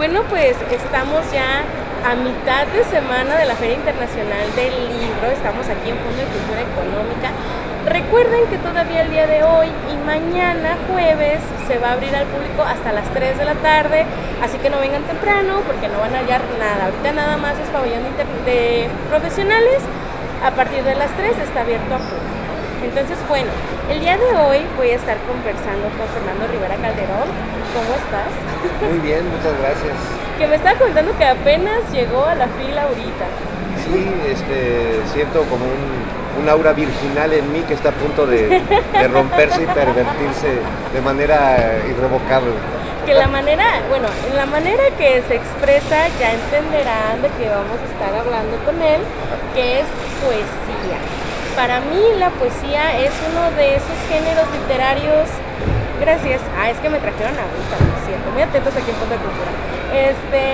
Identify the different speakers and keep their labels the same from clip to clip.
Speaker 1: Bueno, pues estamos ya a mitad de semana de la Feria Internacional del Libro. Estamos aquí en Fondo de Cultura Económica. Recuerden que todavía el día de hoy y mañana jueves se va a abrir al público hasta las 3 de la tarde, así que no vengan temprano porque no van a hallar nada. Ahorita nada más es pabellón de, profesionales. A partir de las 3 está abierto a público. Entonces, bueno, el día de hoy voy a estar conversando con Fernando Rivera Calderón. ¿Cómo estás?
Speaker 2: Muy bien, muchas gracias.
Speaker 1: Que me estaba contando que apenas llegó a la fila ahorita.
Speaker 2: Sí, este, siento como un, aura virginal en mí que está a punto de, romperse y pervertirse de manera irrevocable.
Speaker 1: Que la manera, bueno, en la manera que se expresa ya entenderán de que vamos a estar hablando con él, que es poesía para mí la poesía es uno de esos géneros literarios. Gracias. Ah, es que me trajeron agüita, lo siento. Muy atentos aquí en Punto de Cultura. Este,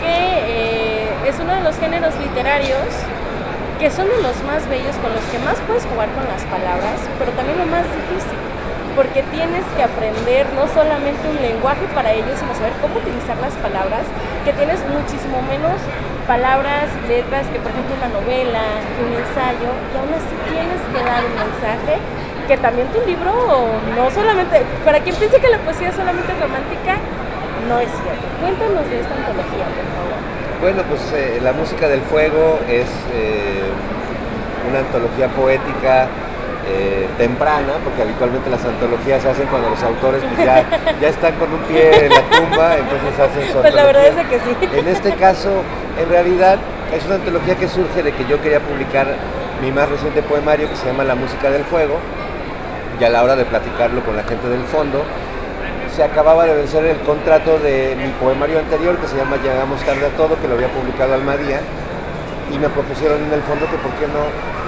Speaker 1: que eh, es uno de los géneros literarios que son de los más bellos, con los que más puedes jugar con las palabras, pero también lo más difícil, porque tienes que aprender no solamente un lenguaje para ellos, sino saber cómo utilizar las palabras, que tienes muchísimo menos palabras, letras que por ejemplo una novela, un ensayo, y aún así tienes que dar un mensaje que también tu libro no solamente, para quien piense que la poesía solamente es romántica, no es cierto. Cuéntanos de esta antología, por favor.
Speaker 2: Bueno, pues eh, La Música del Fuego es eh, una antología poética eh, temprana, porque habitualmente las antologías se hacen cuando los autores pues, ya, ya están con un pie en la tumba, entonces hacen su
Speaker 1: Pues la verdad es que sí.
Speaker 2: En este caso, en realidad, es una antología que surge de que yo quería publicar mi más reciente poemario que se llama La Música del Fuego, y a la hora de platicarlo con la gente del fondo, se acababa de vencer el contrato de mi poemario anterior que se llama Llegamos tarde a todo, que lo había publicado Almadía, y me propusieron en el fondo que por qué no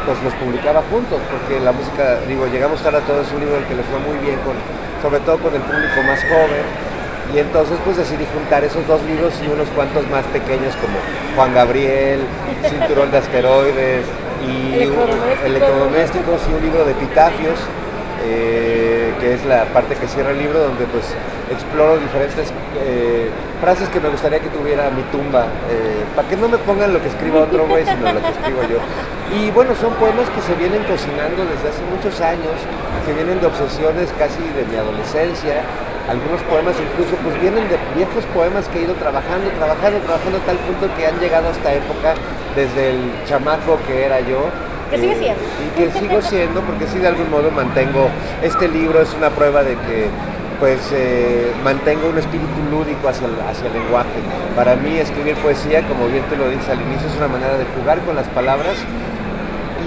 Speaker 2: pues los publicaba juntos, porque la música, digo, llegamos tarde a todo, es un libro el que le fue muy bien, con, sobre todo con el público más joven, y entonces pues decidí juntar esos dos libros y unos cuantos más pequeños como Juan Gabriel, Cinturón de Asteroides y Electrodomésticos y un libro de epitafios eh, que es la parte que cierra el libro, donde pues exploro diferentes eh, frases que me gustaría que tuviera mi tumba, eh, para que no me pongan lo que escriba otro güey, sino lo que escribo yo. Y bueno, son poemas que se vienen cocinando desde hace muchos años, que vienen de obsesiones casi de mi adolescencia, algunos poemas incluso pues vienen de viejos poemas que he ido trabajando, trabajando, trabajando a tal punto que han llegado a esta época desde el chamaco que era yo
Speaker 1: que sigue siendo.
Speaker 2: Y que sigo siendo porque sí de algún modo mantengo, este libro es una prueba de que pues eh, mantengo un espíritu lúdico hacia el, hacia el lenguaje. Para mí escribir poesía, como bien te lo dices al inicio, es una manera de jugar con las palabras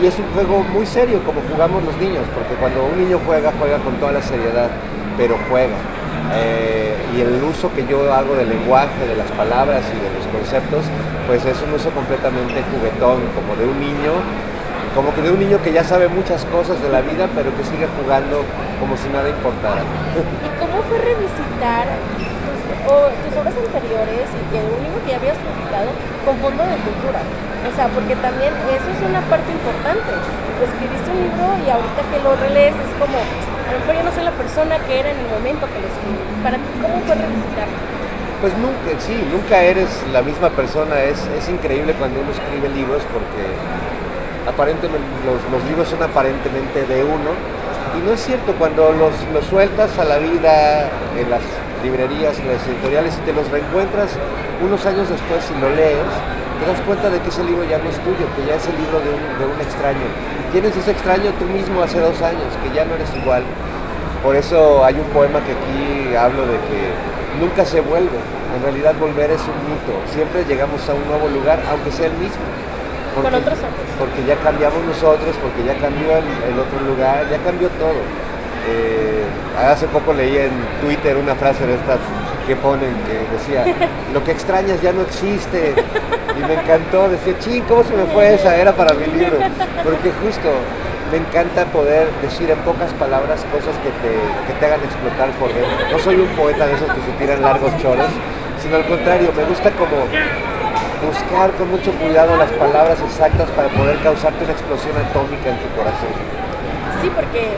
Speaker 2: y es un juego muy serio como jugamos los niños, porque cuando un niño juega, juega con toda la seriedad, pero juega. Eh, y el uso que yo hago del lenguaje, de las palabras y de los conceptos, pues es un uso completamente juguetón, como de un niño como que de un niño que ya sabe muchas cosas de la vida, pero que sigue jugando como si nada importara.
Speaker 1: ¿Y cómo fue revisitar tus, obras anteriores y que un libro que ya habías publicado con fondo de cultura? O sea, porque también eso es una parte importante. Escribiste un libro y ahorita que lo relees es como, a lo mejor yo no soy la persona que era en el momento que lo escribí. ¿Para ti cómo fue revisitar?
Speaker 2: Pues nunca, sí, nunca eres la misma persona. Es, es increíble cuando uno escribe libros porque aparentemente los, libros son aparentemente de uno y no es cierto cuando los, sueltas a la vida en las librerías, en las editoriales y te los reencuentras unos años después y lo lees, te das cuenta de que ese libro ya no es tuyo, que ya es el libro de un, de un extraño. Tienes ese extraño tú mismo hace dos años, que ya no eres igual. Por eso hay un poema que aquí hablo de que nunca se vuelve. En realidad volver es un mito. Siempre llegamos a un nuevo lugar, aunque sea el mismo.
Speaker 1: Porque, con otros
Speaker 2: Porque ya cambiamos nosotros, porque ya cambió el, otro lugar, ya cambió todo. Eh, hace poco leí en Twitter una frase de estas que ponen que decía, lo que extrañas ya no existe. Y me encantó, decía, ching, ¿cómo se me fue esa? Era para mi libro. Porque justo me encanta poder decir en pocas palabras cosas que te, que te hagan explotar por dentro. No soy un poeta de esos que se tiran largos choros, sino al contrario, me gusta como buscar con mucho cuidado las palabras exactas para poder causarte una explosión atómica en tu corazón.
Speaker 1: Sí, porque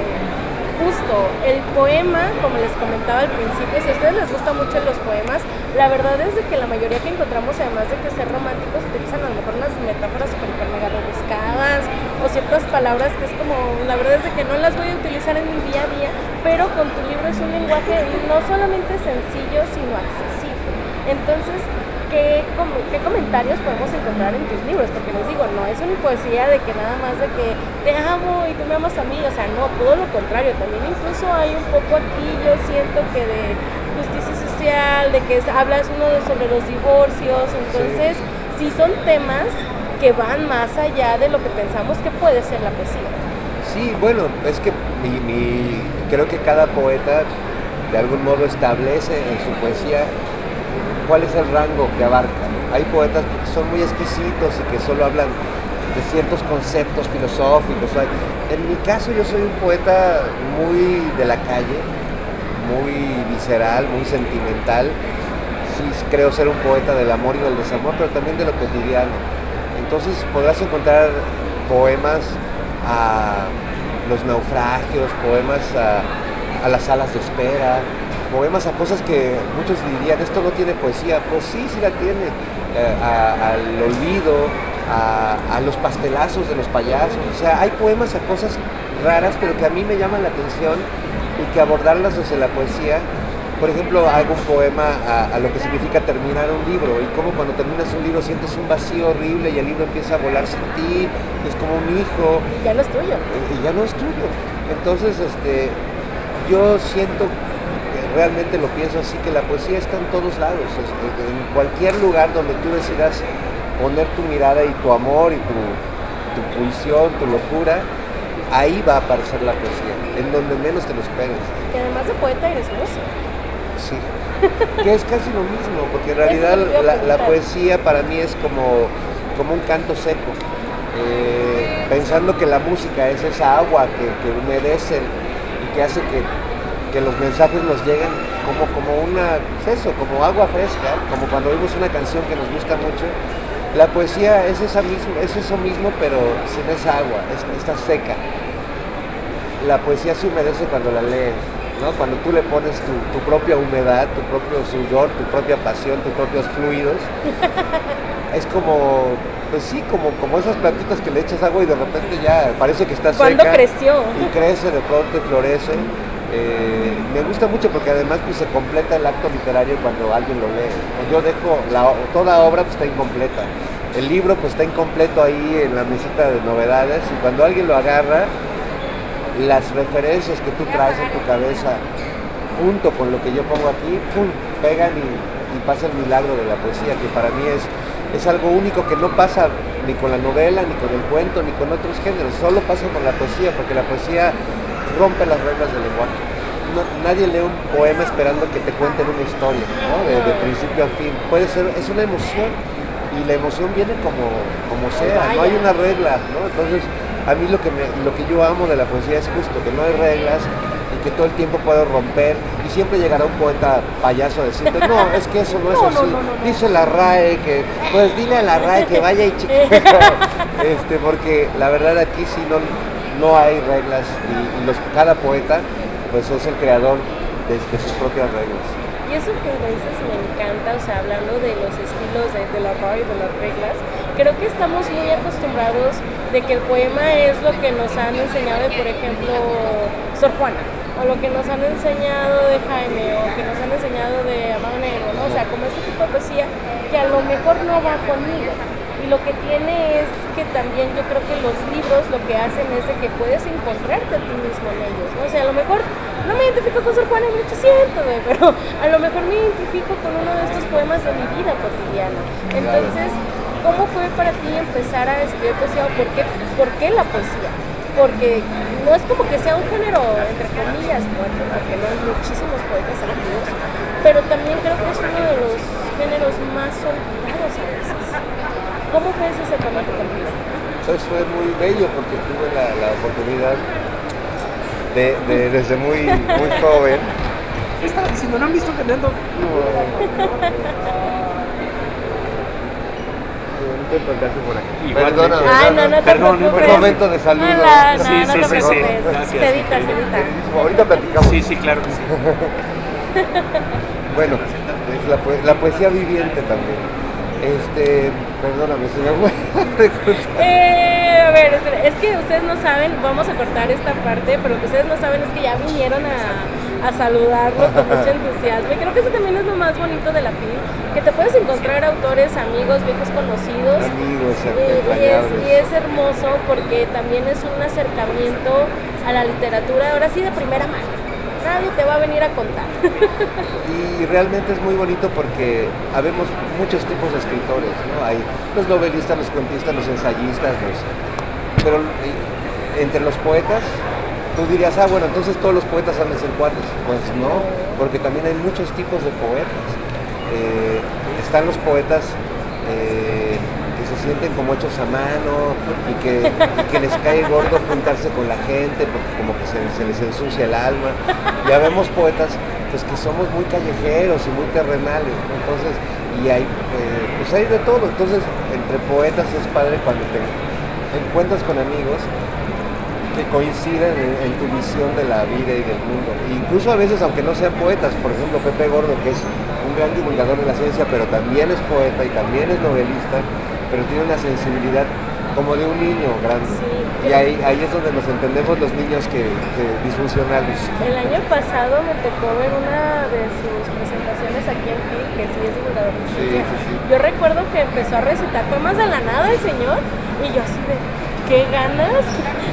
Speaker 1: justo el poema, como les comentaba al principio, si a ustedes les gustan mucho los poemas, la verdad es de que la mayoría que encontramos, además de que ser románticos, utilizan a lo mejor unas metáforas super mega rebuscadas o ciertas palabras que es como, la verdad es de que no las voy a utilizar en mi día a día, pero con tu libro es un lenguaje no solamente sencillo, sino accesible. Entonces, ¿qué, qué comentarios podemos encontrar en tus libros? Porque les digo, no es una poesía de que nada más de que te amo y tú me amas a mí, o sea, no, todo lo contrario, también incluso hay un poco aquí, yo siento que de justicia social, de que hablas uno sobre los divorcios, entonces sí. son temas que van más allá de lo que pensamos que puede ser la poesía.
Speaker 2: Sí, bueno, es que mi, creo que cada poeta de algún modo establece en su poesía cuál es el rango que abarca. Hay poetas que son muy exquisitos y que solo hablan de ciertos conceptos filosóficos. En mi caso yo soy un poeta muy de la calle, muy visceral, muy sentimental. Sí creo ser un poeta del amor y del desamor, pero también de lo cotidiano. Entonces podrás encontrar poemas a los naufragios, poemas a, a las salas de espera, poemas a cosas que muchos dirían, esto no tiene poesía, pues sí, sí la tiene, eh, al olvido, a, los pastelazos de los payasos, o sea, hay poemas a cosas raras, pero que a mí me llaman la atención y que abordarlas desde la poesía, por ejemplo, hago un poema a, lo que significa terminar un libro y como cuando terminas un libro sientes un vacío horrible y el libro empieza a volar sin ti, es como un hijo.
Speaker 1: Y ya no es tuyo.
Speaker 2: Y ya no es tuyo. Entonces, este, yo siento realmente lo pienso así, que la poesía está en todos lados, en cualquier lugar donde tú decidas poner tu mirada y tu amor y tu, tu pulsión, tu locura, ahí va a aparecer la poesía, en donde menos te lo esperes.
Speaker 1: Que además de poeta eres músico.
Speaker 2: Sí, que es casi lo mismo, porque en realidad la, poesía para mí es como, como un canto seco. Eh, pensando que la música es esa agua que, que humedece y que hace que que los mensajes nos lleguen como, como una, pues eso, como agua fresca, como cuando oímos una canción que nos gusta mucho. La poesía es, esa es eso mismo, pero sin esa agua, está seca. La poesía se humedece cuando la lees, ¿no? cuando tú le pones tu, propia humedad, tu propio sudor, tu propia pasión, tus propios fluidos. es como, pues sí, como, como esas plantitas que le echas agua y de repente ya parece que está seca.
Speaker 1: ¿Cuándo creció?
Speaker 2: Y crece, de pronto y florece. Eh, me gusta mucho porque además pues, se completa el acto literario cuando alguien lo lee. Yo dejo, toda obra pues, está incompleta. El libro pues está incompleto ahí en la mesita de novedades y cuando alguien lo agarra, las referencias que tú traes en tu cabeza junto con lo que yo pongo aquí, ¡pum! pegan y, pasa el milagro de la poesía, que para mí es algo único que no pasa ni con la novela, ni con el cuento, ni con otros géneros, solo pasa con la poesía, porque la poesía rompe las reglas del lenguaje. nadie lee un poema esperando que te cuenten una historia, de, principio a fin. Puede ser, es una emoción y la emoción viene como, como sea, no hay una regla, Entonces, a mí lo que, lo que yo amo de la poesía es justo, que no hay reglas y que todo el tiempo puedo romper y siempre llegará un poeta payaso a decirte, no, es que eso no es así. Dice la RAE que, pues dile a la RAE que vaya y cheque. este, porque la verdad aquí sí no, no hay reglas y, cada poeta pues es el creador de, sus propias reglas.
Speaker 1: Y eso que me dices me encanta, o sea, hablando de los estilos de, la RAE y de las reglas, creo que estamos muy acostumbrados de que el poema es lo que nos han enseñado de, por ejemplo, Sor Juana, o lo que nos han enseñado de Jaime, o que nos han enseñado de Amado Negro, ¿no? O sea, como este tipo de poesía que a lo mejor no va conmigo y lo que tiene es que también yo creo que los libros lo que hacen es de que puedes encontrarte a ti mismo en ellos, ¿no? O sea, a lo mejor no me identifico con Sor Juana en 800, pero a lo mejor me identifico con uno de estos poemas de mi vida cotidiana. Entonces, ¿cómo fue para ti empezar a escribir poesía o por qué, por qué la poesía? Porque no es como que sea un género, entre comillas, porque no hay muchísimos poetas activos, pero también creo que es uno de los géneros más olvidados a veces. ¿Cómo fue ese acercamiento contigo?
Speaker 2: Pues fue muy bello porque tuve la, oportunidad de, desde muy, muy joven.
Speaker 3: ¿Qué estaba diciendo? ¿No han visto cantando? No.
Speaker 2: por aquí.
Speaker 1: Perdón, no, no te
Speaker 2: perdón, un momento de saludo.
Speaker 1: No, no, sí, sí, sí, sí, Gracias. Se edita, se edita.
Speaker 2: ahorita platicamos.
Speaker 3: Sí, sí, claro que sí.
Speaker 2: Bueno, es la, poe- la poesía viviente también. Este, perdóname, señor.
Speaker 1: Eh, a ver, es que ustedes no saben, vamos a cortar esta parte, pero lo que ustedes no saben es que ya vinieron a, a saludarlo con mucho entusiasmo. Y creo que eso también es lo más bonito de la FIL, que te puedes encontrar autores, amigos, viejos conocidos.
Speaker 2: Amigos,
Speaker 1: Y, y es,
Speaker 2: entrañables.
Speaker 1: y es hermoso porque también es un acercamiento a la literatura, ahora sí de primera mano. Nadie te va a venir a contar.
Speaker 2: Y realmente es muy bonito porque habemos muchos tipos de escritores, ¿no? Hay los novelistas, los cuentistas, los ensayistas, los... pero eh, entre los poetas, tú dirías, ah, bueno, entonces todos los poetas han de ser cuates. Pues no, porque también hay muchos tipos de poetas. Eh, están los poetas eh, sienten como hechos a mano y que, les cae gordo juntarse con la gente porque como que se, les ensucia el alma. Ya vemos poetas pues que somos muy callejeros y muy terrenales, entonces, y hay, eh, pues hay de todo, entonces entre poetas es padre cuando te encuentras con amigos que coinciden en, en tu visión de la vida y del mundo. Incluso a veces, aunque no sean poetas, por ejemplo Pepe Gordo, que es un gran divulgador de la ciencia, pero también es poeta y también es novelista, pero tiene una sensibilidad como de un niño grande.
Speaker 1: Sí.
Speaker 2: Y ahí, ahí es donde nos entendemos los niños que, que disfuncionales.
Speaker 1: El año pasado me tocó ver una de sus presentaciones aquí en FIL, que sí es divulgador de
Speaker 2: Sí, sí.
Speaker 1: Yo recuerdo que empezó a recitar poemas de la nada el señor, y yo así de, qué ganas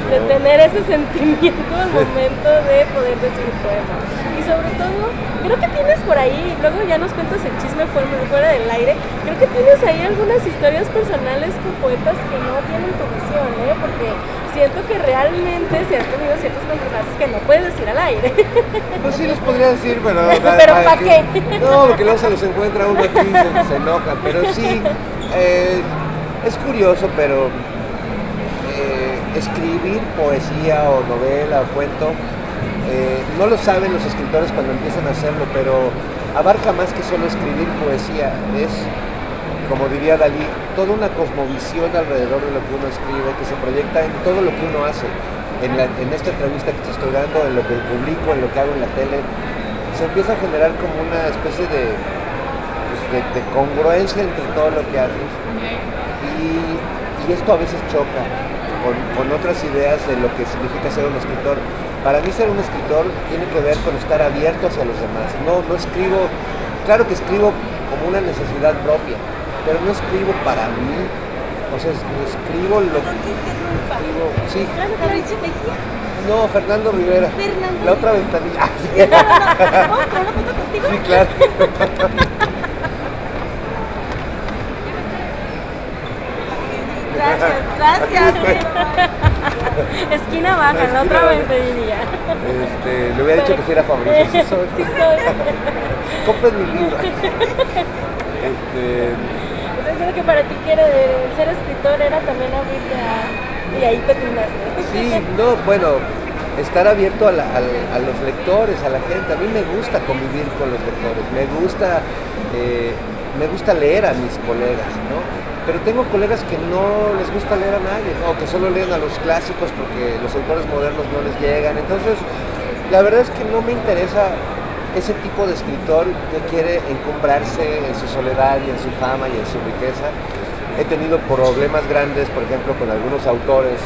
Speaker 1: de tener ese sentimiento al momento de poder decir un poema. Y sobre todo, creo que tienes por ahí, luego ya nos cuentas el chisme fuera, del aire, creo que tienes ahí algunas historias personales con poetas que no tienen tu visión, ¿eh? Porque siento que realmente si has tenido ciertos contrastes que no puedes decir al aire.
Speaker 2: Pues sí les podría decir, pero...
Speaker 1: Pero
Speaker 2: nada
Speaker 1: ¿pa'
Speaker 2: que-
Speaker 1: qué?
Speaker 2: No, porque luego se los encuentra uno aquí y se, se enoja. Pero sí, eh, es curioso, pero eh, escribir poesía o novela o cuento, eh, no lo saben los escritores cuando empiezan a hacerlo, pero abarca más que solo escribir poesía. Es, como diría Dalí, toda una cosmovisión alrededor de lo que uno escribe, que se proyecta en todo lo que uno hace. En, la- en esta entrevista que te estoy dando, en lo que publico, en lo que hago en la tele, se empieza a generar como una especie de, pues, de- de congruencia entre todo lo que haces. Y, y esto a veces choca con, con otras ideas de lo que significa ser un escritor. Para mí ser un escritor tiene que ver con estar abierto hacia los demás. No, no escribo, claro que escribo como una necesidad propia, pero no escribo para mí. O sea, es- escribo lo que escribo. Sí, no, Fernando Rivera.
Speaker 4: Fernando
Speaker 2: La otra ventanilla.
Speaker 4: Sí, no, no, no.
Speaker 2: Sí, claro.
Speaker 4: Gracias, gracias.
Speaker 1: Esquina baja, la otra
Speaker 2: Esquina baja.
Speaker 1: ventanilla.
Speaker 2: Este, le hubiera dicho que sí era Fabricio. Sí, soy.
Speaker 1: Sí soy.
Speaker 2: Mi libro. Este,
Speaker 1: diciendo que para ti quiere ser escritor era también abrirte a... Y ahí te fundaste.
Speaker 2: sí, no, bueno, estar abierto a, la- al- a los lectores, a la gente. A mí me gusta convivir con los lectores, me gusta, eh, me gusta leer a mis colegas, ¿no? Pero tengo colegas que no les gusta leer a nadie, ¿no? que solo leen a los clásicos porque los autores modernos no les llegan. Entonces, la verdad es que no me interesa ese tipo de escritor que quiere encumbrarse en su soledad y en su fama y en su riqueza. He tenido problemas grandes, por ejemplo, con algunos autores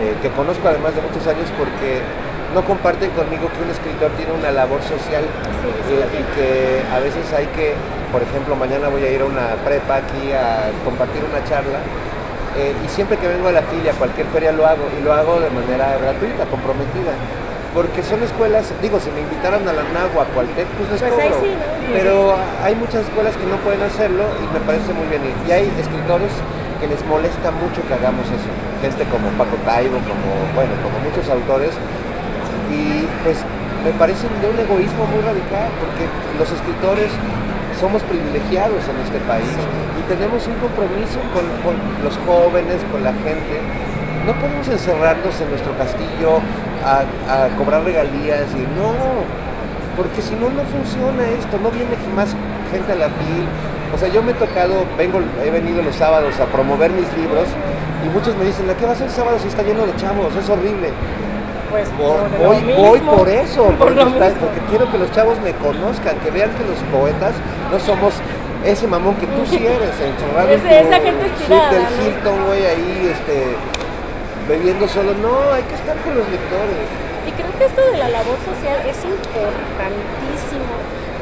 Speaker 2: eh, que conozco además de muchos años porque no comparten conmigo que un escritor tiene una labor social eh, y que a veces hay que, por ejemplo, mañana voy a ir a una prepa aquí a compartir una charla eh, y siempre que vengo a la filia, a cualquier feria lo hago y lo hago de manera gratuita, comprometida. Porque son escuelas, digo, si me invitaran a la NAGUA, a Cualtec, pues les
Speaker 1: Pues
Speaker 2: cobro.
Speaker 1: sí, ¿no?
Speaker 2: Pero hay muchas escuelas que no pueden hacerlo y me parece muy bien. Y hay escritores que les molesta mucho que hagamos eso. Gente como Paco Taibo, como, bueno, como muchos autores. Y pues me parecen de un egoísmo muy radical, porque los escritores somos privilegiados en este país y tenemos un compromiso con, los jóvenes, con la gente. No podemos encerrarnos en nuestro castillo a, a cobrar regalías y no, porque si no, no funciona esto, no viene más gente a la fil. O sea, yo me he tocado, vengo, he venido los sábados a promover mis libros y muchos me dicen, ¿a qué vas el sábado si está lleno de chavos? Es horrible.
Speaker 1: Pues
Speaker 2: Por- voy, por eso,
Speaker 1: Por
Speaker 2: porque, está- quiero que los chavos me conozcan, que vean que los poetas no somos ese mamón que tú sí eres, encerrado en
Speaker 1: esa gente estirada,
Speaker 2: del
Speaker 1: ¿no?
Speaker 2: Hilton, güey, ahí, este, bebiendo solo. No, hay que estar con los lectores.
Speaker 1: Y creo que esto de la labor social es importantísimo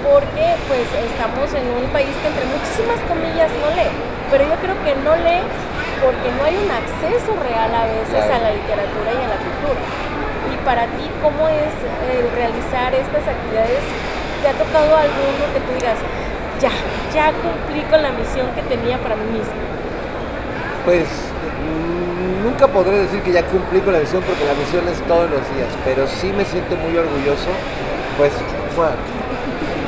Speaker 1: porque pues estamos en un país que entre muchísimas comillas no lee, pero yo creo que no lee porque no hay un acceso real a veces
Speaker 2: Claro.
Speaker 1: a la literatura y a la cultura. Para ti, ¿cómo es el realizar estas actividades? ¿Te ha tocado alguno que tú digas, ya, ya cumplí con la misión que tenía para mí mismo?
Speaker 2: Pues mm, nunca podré decir que ya cumplí con la misión porque la misión es todos los días, pero sí me siento muy orgulloso, pues, ¡mua!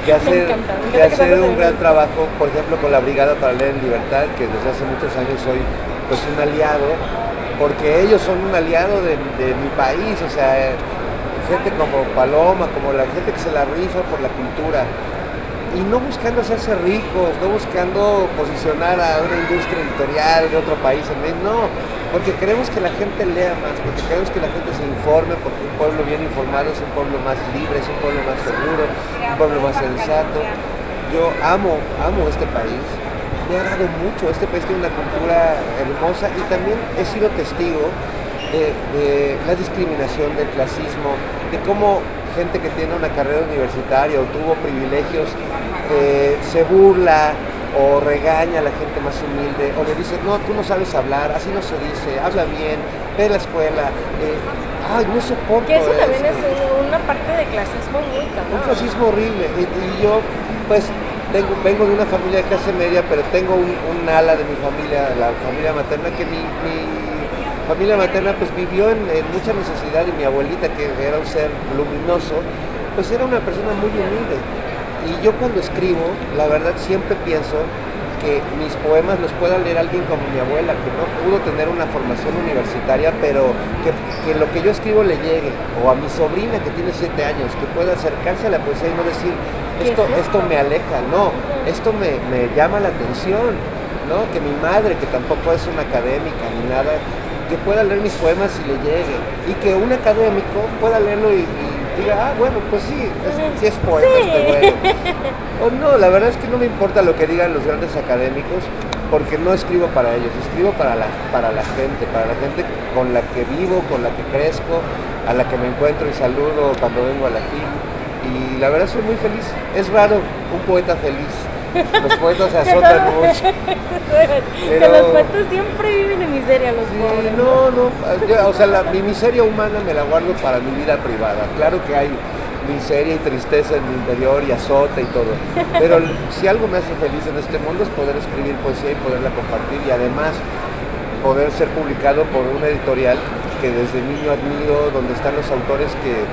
Speaker 2: de hacer,
Speaker 1: encanta,
Speaker 2: de hacer un gran trabajo, por ejemplo, con la Brigada para Leer en Libertad, que desde hace muchos años soy pues un aliado, porque ellos son un aliado de, mi país, o sea, gente como Paloma, como la gente que se la rifa por la cultura. Y no buscando hacerse ricos, no buscando posicionar a una industria editorial de otro país no, porque queremos que la gente lea más, porque queremos que la gente se informe, porque un pueblo bien informado es un pueblo más libre, es un pueblo más seguro, un pueblo más sensato. Yo amo, amo este país, me ha dado mucho, este país tiene una cultura hermosa y también he sido testigo de, de la discriminación, del clasismo, de cómo gente que tiene una carrera universitaria o tuvo privilegios eh, se burla o regaña a la gente más humilde o le dice, no, tú no sabes hablar, así no se dice, habla bien, ve a la escuela. eh, ay, no soporto
Speaker 1: Que eso también es
Speaker 2: esto".
Speaker 1: un- una parte de clasismo muy
Speaker 2: Un
Speaker 1: cabrón.
Speaker 2: clasismo horrible. Y, y yo, pues, tengo, vengo de una familia de clase media, pero tengo un, ala de mi familia, la familia materna, que mi, mi familia materna pues vivió en, en mucha necesidad y mi abuelita, que era un ser luminoso, pues era una persona muy humilde. Y yo cuando escribo, la verdad siempre pienso que mis poemas los pueda leer alguien como mi abuela, que no pudo tener una formación universitaria, pero que, que lo que yo escribo le llegue, o a mi sobrina que tiene siete años, que pueda acercarse a la poesía y no decir,
Speaker 1: ¿Qué
Speaker 2: esto,
Speaker 1: es esto?
Speaker 2: esto me aleja, no, esto me, me llama la atención, ¿no? Que mi madre, que tampoco es una académica ni nada, que pueda leer mis poemas y le llegue, y que un académico pueda leerlo y, y diga, ah, bueno, pues sí, es, sí es poeta
Speaker 1: Sí.
Speaker 2: este güey. O no, la verdad es que no me importa lo que digan los grandes académicos, porque no escribo para ellos, escribo para la, para la gente, para la gente con la que vivo, con la que crezco, a la que me encuentro y saludo cuando vengo a la FIL. Y la verdad soy muy feliz. Es raro un poeta feliz. Los poetas se
Speaker 1: Que
Speaker 2: azotan mucho.
Speaker 1: que
Speaker 2: Pero-
Speaker 1: los poetas siempre viven en miseria, los
Speaker 2: Sí,
Speaker 1: pobres.
Speaker 2: no, no, yo, o sea, la- mi miseria humana me la guardo para mi vida privada. Claro que hay miseria y tristeza en mi interior y azota y todo. Pero si algo me hace feliz en este mundo es poder escribir poesía y poderla compartir y además poder ser publicado por una editorial que desde niño admiro, donde están los autores que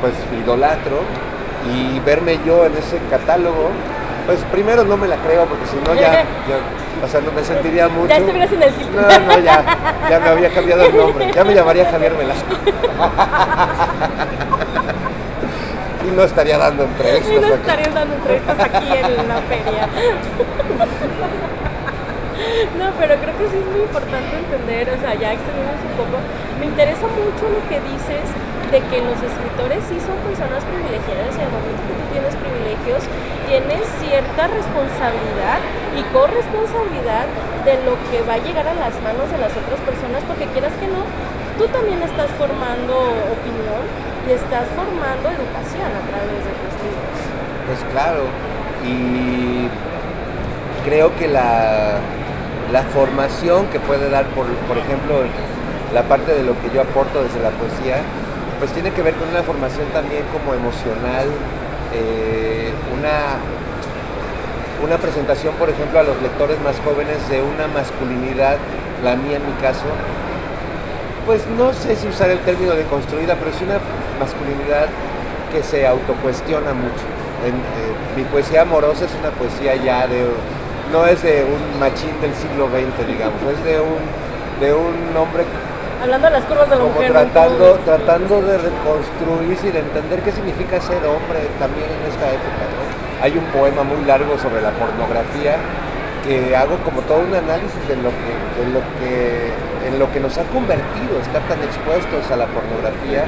Speaker 2: pues idolatro y verme yo en ese catálogo, pues primero no me la creo porque si no ya, ya, o sea, no me sentiría mucho.
Speaker 1: Ya estuvieras en el Hilton.
Speaker 2: No, no, ya, ya me había cambiado el nombre, ya me llamaría Javier Velasco. y no estaría dando entrevistas.
Speaker 1: Y no
Speaker 2: aquí.
Speaker 1: estarían dando entrevistas aquí en la feria. No, pero creo que sí es muy importante entender, o sea, ya extendiéndose un poco, me interesa mucho lo que dices de que los escritores sí son personas privilegiadas y al momento que tú tienes privilegios, tienes cierta responsabilidad y corresponsabilidad de lo que va a llegar a las manos de las otras personas, porque quieras que no, tú también estás formando opinión y estás formando educación a través de tus libros.
Speaker 2: Pues claro, y creo que la, la formación que puede dar, por, por ejemplo, la parte de lo que yo aporto desde la poesía, pues tiene que ver con una formación también como emocional, eh, una, una presentación, por ejemplo, a los lectores más jóvenes de una masculinidad, la mía en mi caso, pues no sé si usar el término de construida, pero es una masculinidad que se autocuestiona mucho. En, eh, mi poesía amorosa es una poesía ya de, no es de un machín del siglo XX, digamos, es de un, de un hombre
Speaker 1: Hablando de las curvas de la
Speaker 2: como
Speaker 1: mujer.
Speaker 2: tratando, tratando de reconstruirse y de entender qué significa ser hombre también en esta época. ¿no? Hay un poema muy largo sobre la pornografía que hago como todo un análisis de lo que, de lo que en lo que nos ha convertido, estar tan expuestos a la pornografía,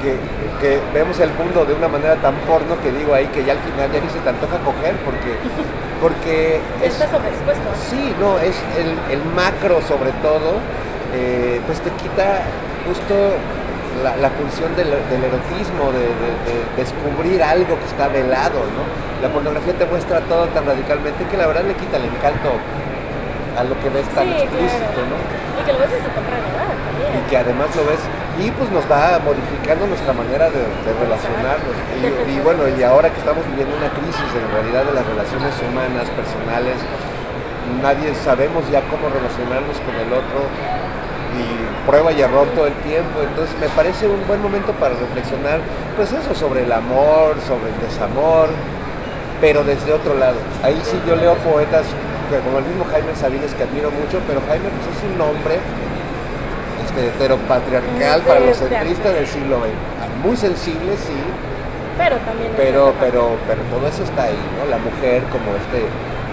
Speaker 2: que, que vemos el mundo de una manera tan porno que digo ahí que ya al final ya ni se te antoja coger porque, porque es,
Speaker 1: Estás sobreexpuesto.
Speaker 2: Sí, no, es el, el macro sobre todo, eh, pues te quita justo la, la función del, del erotismo, de, de- de descubrir algo que está velado, ¿no? La pornografía te muestra todo tan radicalmente que la verdad le quita el encanto a lo que ves tan
Speaker 1: Sí,
Speaker 2: explícito,
Speaker 1: claro.
Speaker 2: ¿no?
Speaker 1: Y que lo ves desde temprana edad también.
Speaker 2: y que además lo ves y pues nos va modificando nuestra manera de, de relacionarnos y, y bueno y ahora que estamos viviendo una crisis en realidad de las relaciones humanas personales nadie sabemos ya cómo relacionarnos con el otro y prueba y error todo el tiempo entonces me parece un buen momento para reflexionar pues eso sobre el amor sobre el desamor pero desde otro lado ahí sí yo leo poetas como el mismo Jaime Sabines que admiro mucho pero Jaime pues es un hombre este, heteropatriarcal para los centristas del siglo XX. Muy sensible, sí,
Speaker 1: Pero también.
Speaker 2: pero, pero, pero todo eso está ahí, ¿no? La mujer como este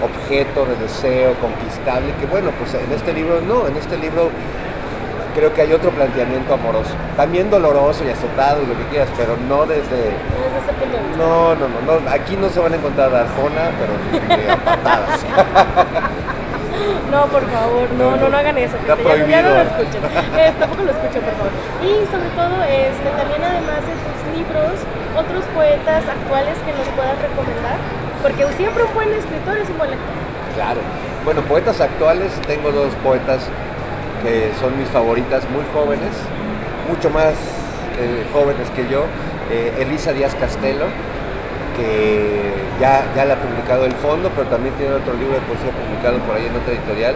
Speaker 2: objeto de deseo conquistable, que bueno, pues en este libro no, en este libro creo que hay otro planteamiento amoroso. También doloroso y azotado y lo que quieras, pero no desde... No, no, no, no, aquí no se van a encontrar a Arjona, pero patadas.
Speaker 1: No, por favor, no, no, no hagan eso.
Speaker 2: Está
Speaker 1: gente, ya, ya no lo
Speaker 2: prohibido.
Speaker 1: escuchen. Eh, tampoco lo escuchen, por favor. Y sobre todo, este, también además de tus libros, otros poetas actuales que nos puedas recomendar. Porque siempre un buen escritor es un buen lector.
Speaker 2: Claro. Bueno, poetas actuales, tengo dos poetas que son mis favoritas, muy jóvenes, mucho más eh, jóvenes que yo. Eh, Elisa Díaz Castelo, que ya, ya la ha publicado El Fondo, pero también tiene otro libro de poesía publicado por ahí en otra editorial.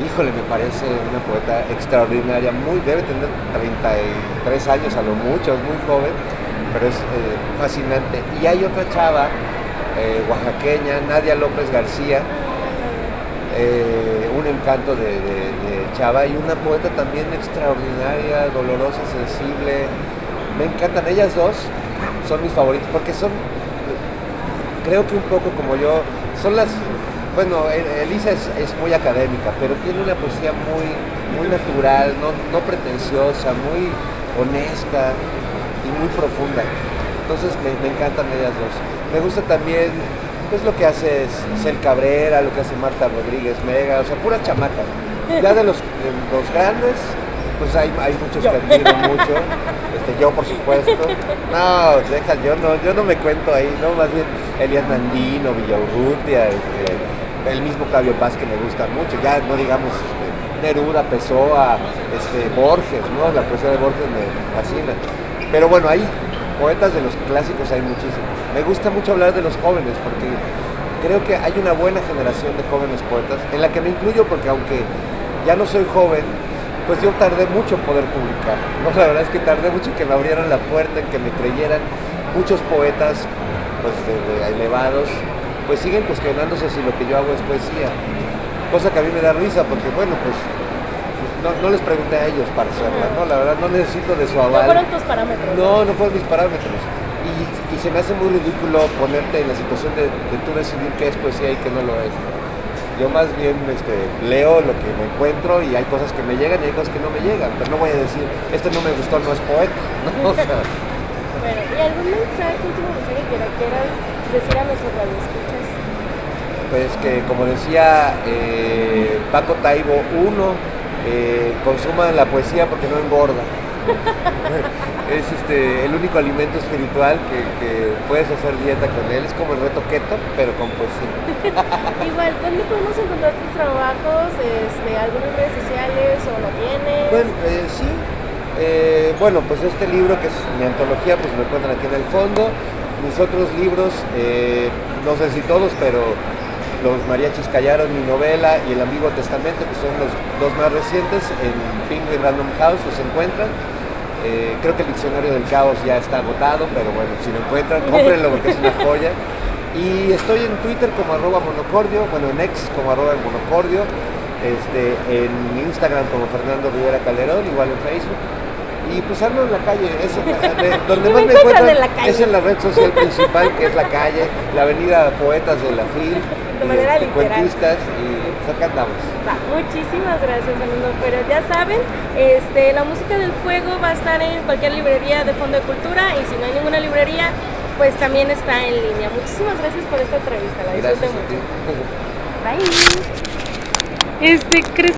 Speaker 2: Híjole, me parece una poeta extraordinaria, muy, debe tener 33 años a lo mucho, es muy joven, pero es eh, fascinante. Y hay otra chava, oaxaqueña, Nadia López García, un encanto de chava y una poeta también extraordinaria, dolorosa, sensible. Me encantan ellas dos, son mis favoritas porque son, creo que un poco como yo, son las, bueno, Elisa es, es muy académica, pero tiene una poesía muy, muy natural, no, no pretenciosa, muy honesta y muy profunda. Entonces me, encantan ellas dos. Me gusta también pues lo que hace Cel Cabrera, lo que hace Marta Rodríguez Mega, o sea, puras chamacas. Ya de los, de los grandes, pues hay, hay muchos que admiro mucho. Este, yo por supuesto. No, deja, yo no, yo no me cuento ahí, no, más bien Elias Nandino, Villaurrutia, este, el mismo Octavio Paz que me gusta mucho, ya no digamos este, Neruda, Pessoa, este, Borges, ¿no? La poesía de Borges me fascina. Pero bueno, hay poetas de los clásicos, hay muchísimos. Me gusta mucho hablar de los jóvenes porque creo que hay una buena generación de jóvenes poetas, en la que me incluyo porque aunque ya no soy joven, pues yo tardé mucho en poder publicar. ¿no? La verdad es que tardé mucho en que me abrieran la puerta, en que me creyeran. Muchos poetas pues, de- de elevados pues siguen cuestionándose si lo que yo hago es poesía. Cosa que a mí me da risa porque bueno, pues no, no les pregunté a ellos para hacerla, ¿no? La verdad no necesito de su
Speaker 1: No
Speaker 2: aval.
Speaker 1: fueron tus parámetros.
Speaker 2: No, no fueron mis parámetros. Y, y se me hace muy ridículo ponerte en la situación de, de tú decidir qué es poesía y qué no lo es. Yo más bien este, leo lo que me encuentro y hay cosas que me llegan y hay cosas que no me llegan. Pero no voy a decir, este no me gustó, no es poeta. ¿no? O sea,
Speaker 1: Bueno, ¿y algún mensaje, último mensaje que le quieras decir a nuestros radioescuchas?
Speaker 2: pues que como decía eh, Paco Taibo, uno eh, consuma la poesía porque no engorda. es este, el único alimento espiritual que, que puedes hacer dieta con él. Es como el reto keto, pero con poesía.
Speaker 1: Igual, ¿dónde podemos encontrar tus trabajos? Este, ¿Algunas redes sociales o lo tienes?
Speaker 2: Bueno, eh, sí. Eh, bueno, pues este libro que es mi antología, pues lo encuentran aquí en el fondo. Mis otros libros, eh, no sé si todos, pero Los mariachis callaron, mi novela y El ambiguo testamento, que son los dos más recientes, en Penguin Random House los encuentran. Eh, creo que el diccionario del caos ya está agotado, pero bueno, si lo encuentran, cómprenlo porque es una joya. Y estoy en Twitter como arroba monocordio, bueno en X como arroba monocordio, este, en Instagram como Fernando Rivera Calderón, igual en Facebook. Y pues ando en la calle, es, de- donde más
Speaker 1: me encuentran
Speaker 2: encuentran
Speaker 1: en la calle.
Speaker 2: es en la red social principal que es la calle, la avenida Poetas de la FIL,
Speaker 1: De literal.
Speaker 2: cuentistas y acá andamos.
Speaker 1: Va, muchísimas gracias, Fernando. Pero ya saben, este, la música del fuego va a estar en cualquier librería de Fondo de Cultura y si no hay ninguna librería, pues también está en línea. Muchísimas gracias por esta entrevista, la disfruté mucho. Bye. Este, ¿crees